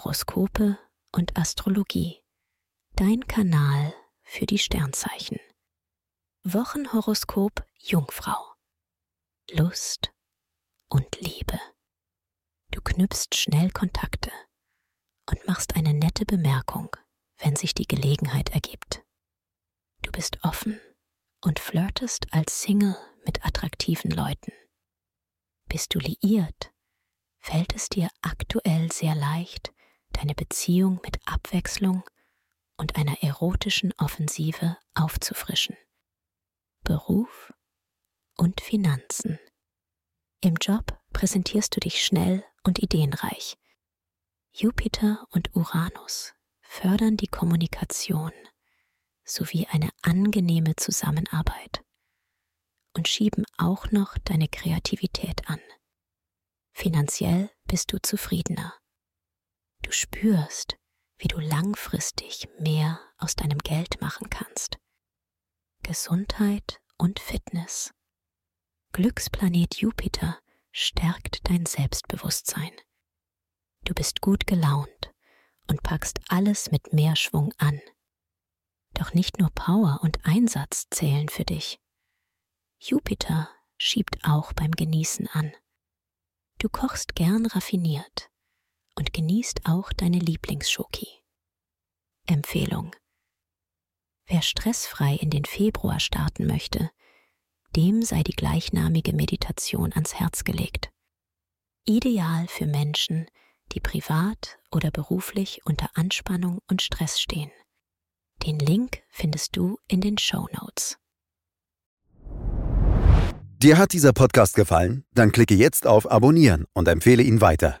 Horoskope und Astrologie. Dein Kanal für die Sternzeichen. Wochenhoroskop Jungfrau. Lust und Liebe. Du knüpfst schnell Kontakte und machst eine nette Bemerkung, wenn sich die Gelegenheit ergibt. Du bist offen und flirtest als Single mit attraktiven Leuten. Bist du liiert, fällt es dir aktuell sehr leicht, deine Beziehung mit Abwechslung und einer erotischen Offensive aufzufrischen. Beruf und Finanzen. Im Job präsentierst du dich schnell und ideenreich. Jupiter und Uranus fördern die Kommunikation sowie eine angenehme Zusammenarbeit und schieben auch noch deine Kreativität an. Finanziell bist du zufriedener. Du spürst, wie du langfristig mehr aus deinem Geld machen kannst. Gesundheit und Fitness. Glücksplanet Jupiter stärkt dein Selbstbewusstsein. Du bist gut gelaunt und packst alles mit mehr Schwung an. Doch nicht nur Power und Einsatz zählen für dich. Jupiter schiebt auch beim Genießen an. Du kochst gern raffiniert und genießt auch deine Lieblingsschoki. Empfehlung. Wer stressfrei in den Februar starten möchte, dem sei die gleichnamige Meditation ans Herz gelegt. Ideal für Menschen, die privat oder beruflich unter Anspannung und Stress stehen. Den Link findest du in den Show Notes. Dir hat dieser Podcast gefallen? Dann klicke jetzt auf Abonnieren und empfehle ihn weiter.